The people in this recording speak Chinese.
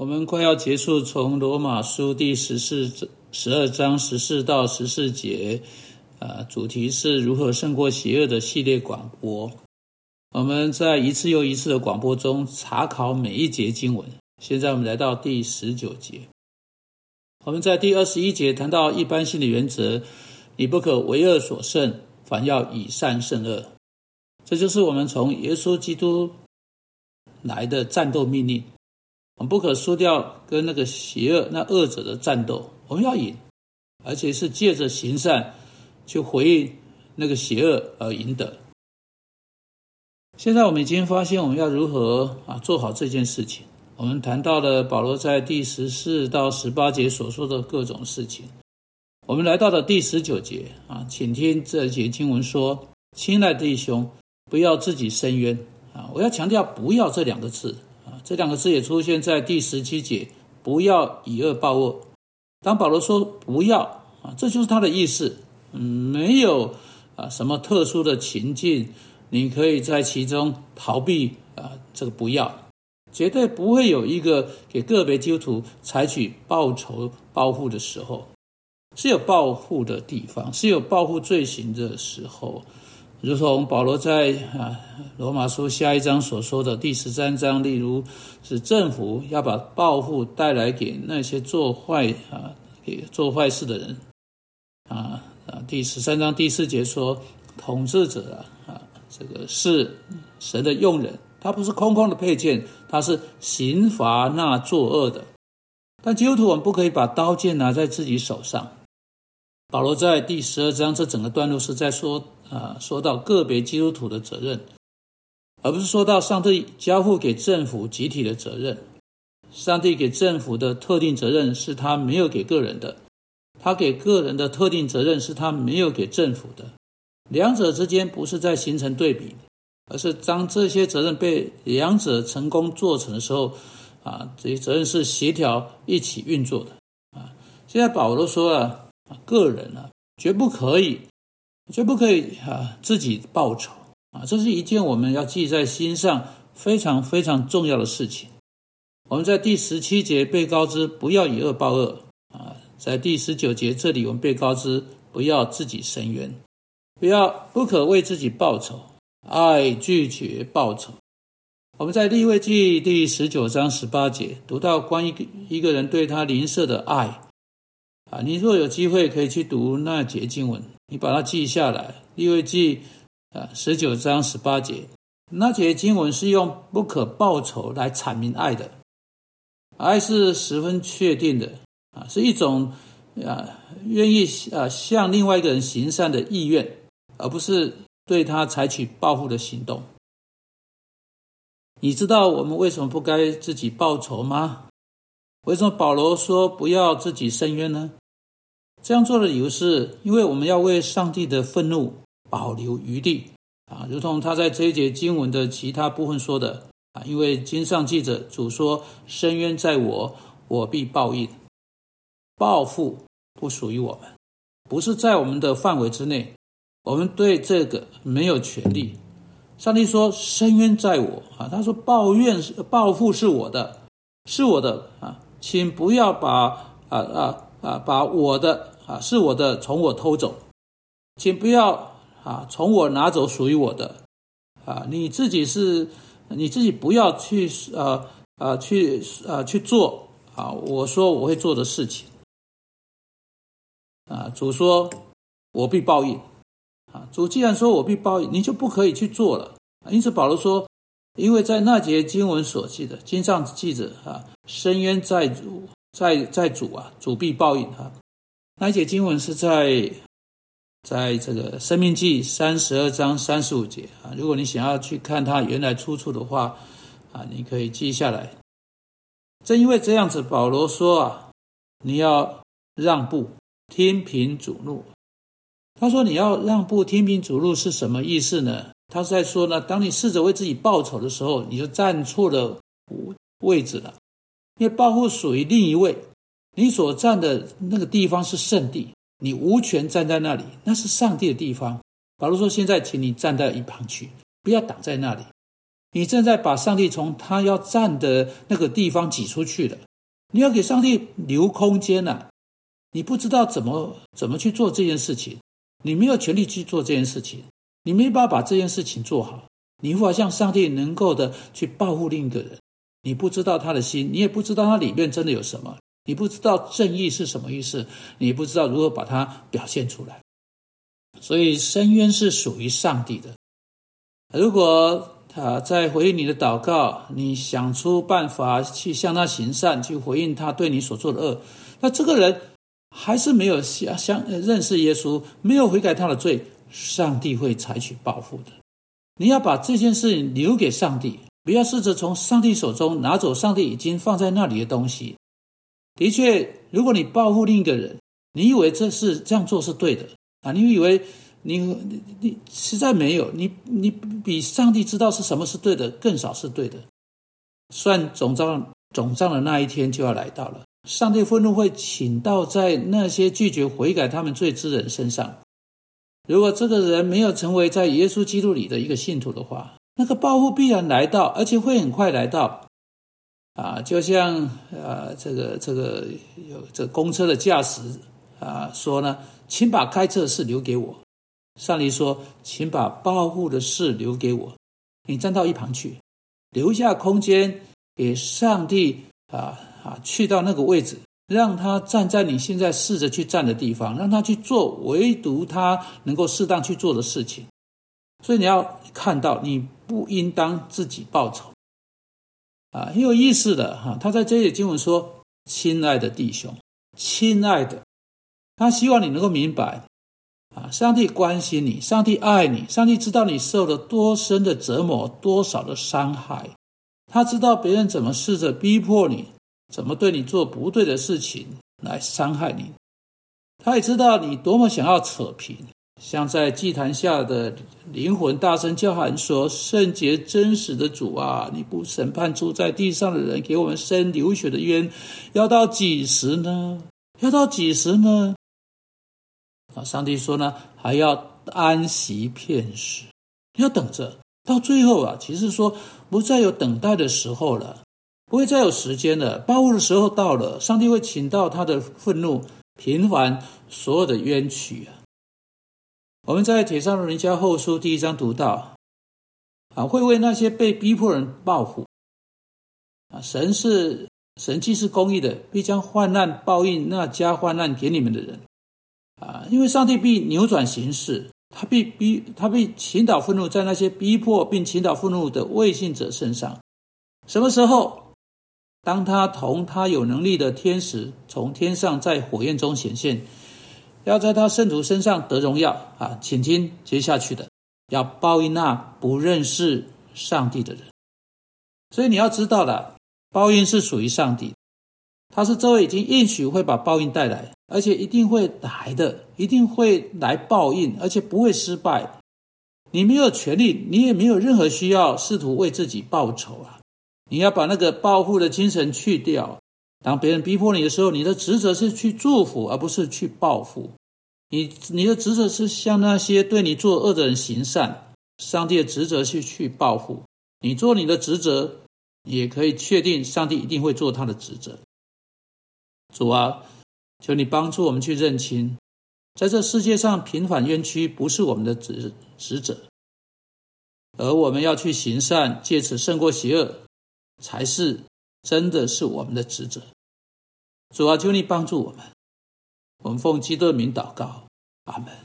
我们快要结束从罗马书第十四、十二章十四到十四节，啊，主题是如何胜过邪恶的系列广播。我们在一次又一次的广播中查考每一节经文。现在我们来到第十九节。我们在第二十一节谈到一般性的原则：你不可为恶所胜，反要以善胜恶。这就是我们从耶稣基督来的战斗命令。我们不可输掉跟那个邪恶、那恶者的战斗，我们要赢，而且是借着行善去回应那个邪恶而赢得。现在我们已经发现我们要如何啊做好这件事情。我们谈到了保罗在第十四到十八节所说的各种事情。我们来到了第十九节啊，请听这节经文说：“亲爱的弟兄，不要自己伸冤啊！”我要强调“不要”这两个字。这两个字也出现在第十七节，不要以恶报恶。当保罗说“不要”啊，这就是他的意思。嗯，没有啊什么特殊的情境，你可以在其中逃避啊这个“不要”，绝对不会有一个给个别基督徒采取报仇报复的时候，是有报复的地方，是有报复罪行的时候。如同保罗在啊罗马书下一章所说的第十三章，例如是政府要把报复带来给那些做坏啊给做坏事的人啊啊第十三章第四节说，统治者啊啊这个是神的用人，他不是空空的配件，他是刑罚那作恶的。但基督徒我们不可以把刀剑拿在自己手上。保罗在第十二章这整个段落是在说。啊，说到个别基督徒的责任，而不是说到上帝交付给政府集体的责任。上帝给政府的特定责任是他没有给个人的，他给个人的特定责任是他没有给政府的。两者之间不是在形成对比，而是当这些责任被两者成功做成的时候，啊，这些责任是协调一起运作的。啊，现在保罗说啊，个人啊，绝不可以。绝不可以啊，自己报仇啊！这是一件我们要记在心上非常非常重要的事情。我们在第十七节被告知不要以恶报恶啊，在第十九节这里我们被告知不要自己伸冤，不要不可为自己报仇，爱拒绝报仇。我们在立位记第十九章十八节读到关于一个人对他邻舍的爱啊，你若有机会可以去读那节经文。你把它记下来，利未记啊十九章十八节，那节经文是用不可报仇来阐明爱的，爱是十分确定的啊，是一种啊愿意啊向另外一个人行善的意愿，而不是对他采取报复的行动。你知道我们为什么不该自己报仇吗？为什么保罗说不要自己伸冤呢？这样做的理由是，因为我们要为上帝的愤怒保留余地啊，如同他在这一节经文的其他部分说的啊，因为经上记着主说：“深渊在我，我必报应。”报复不属于我们，不是在我们的范围之内，我们对这个没有权利。上帝说：“深渊在我啊！”他说：“抱怨是报复是我的，是我的啊，请不要把啊。”啊，啊把我的啊是我的，从我偷走，请不要啊从我拿走属于我的啊，你自己是你自己不要去呃呃去呃去做啊，我说我会做的事情啊，主说我必报应啊，主既然说我必报应，你就不可以去做了。因此保罗说，因为在那节经文所记的经上记着啊，深渊在主。在在主啊，主必报应啊！那一节经文是在在这个生命记三十二章三十五节啊。如果你想要去看它原来出处的话啊，你可以记下来。正因为这样子，保罗说啊，你要让步，天平主怒。他说你要让步，天平主怒是什么意思呢？他是在说呢，当你试着为自己报仇的时候，你就站错了位置了。因为报复属于另一位，你所站的那个地方是圣地，你无权站在那里，那是上帝的地方。保罗说：“现在，请你站在一旁去，不要挡在那里。你正在把上帝从他要站的那个地方挤出去了。你要给上帝留空间呐。你不知道怎么怎么去做这件事情，你没有权利去做这件事情，你没办法把这件事情做好，你无法像上帝能够的去保护另一个人。你不知道他的心，你也不知道他里面真的有什么，你不知道正义是什么意思，你不知道如何把它表现出来。所以深渊是属于上帝的。如果他在回应你的祷告，你想出办法去向他行善，去回应他对你所做的恶，那这个人还是没有相相认识耶稣，没有悔改他的罪，上帝会采取报复的。你要把这件事情留给上帝。不要试着从上帝手中拿走上帝已经放在那里的东西。的确，如果你报复另一个人，你以为这是这样做是对的啊？你以为你你你实在没有，你你比上帝知道是什么是对的更少是对的。算总账总账的那一天就要来到了，上帝愤怒会倾倒在那些拒绝悔改他们罪之人身上。如果这个人没有成为在耶稣基督里的一个信徒的话，那个报复必然来到，而且会很快来到，啊，就像啊，这个这个有这公车的驾驶啊说呢，请把开车的事留给我。上帝说，请把报复的事留给我，你站到一旁去，留下空间给上帝啊啊，去到那个位置，让他站在你现在试着去站的地方，让他去做唯独他能够适当去做的事情。所以你要看到，你不应当自己报仇，啊，很有意思的哈。他在这里经文说：“亲爱的弟兄，亲爱的，他希望你能够明白，啊，上帝关心你，上帝爱你，上帝知道你受了多深的折磨，多少的伤害，他知道别人怎么试着逼迫你，怎么对你做不对的事情来伤害你，他也知道你多么想要扯平。”像在祭坛下的灵魂大声叫喊说：“圣洁真实的主啊，你不审判住在地上的人，给我们生流血的冤，要到几时呢？要到几时呢？”啊，上帝说呢，还要安息片时，要等着到最后啊。其实说不再有等待的时候了，不会再有时间了，报复的时候到了，上帝会请到他的愤怒，平凡所有的冤屈啊。我们在《铁上人家后书》第一章读到，啊，会为那些被逼迫人报复，啊，神是神既是公义的，必将患难报应那加患难给你们的人，啊，因为上帝必扭转形势，他必逼他必倾倒愤怒在那些逼迫并倾倒愤怒的未信者身上。什么时候？当他同他有能力的天使从天上在火焰中显现。要在他圣徒身上得荣耀啊！请听接下去的，要报应那不认识上帝的人。所以你要知道了，报应是属于上帝，他是这位已经应许会把报应带来，而且一定会来的，一定会来报应，而且不会失败。你没有权利，你也没有任何需要试图为自己报仇啊！你要把那个报复的精神去掉。当别人逼迫你的时候，你的职责是去祝福，而不是去报复。你你的职责是向那些对你作恶的人行善。上帝的职责是去报复。你做你的职责，也可以确定上帝一定会做他的职责。主啊，求你帮助我们去认清，在这世界上平反冤屈不是我们的职职责，而我们要去行善，借此胜过邪恶，才是。真的是我们的职责，主啊，求你帮助我们。我们奉基督的名祷告，阿门。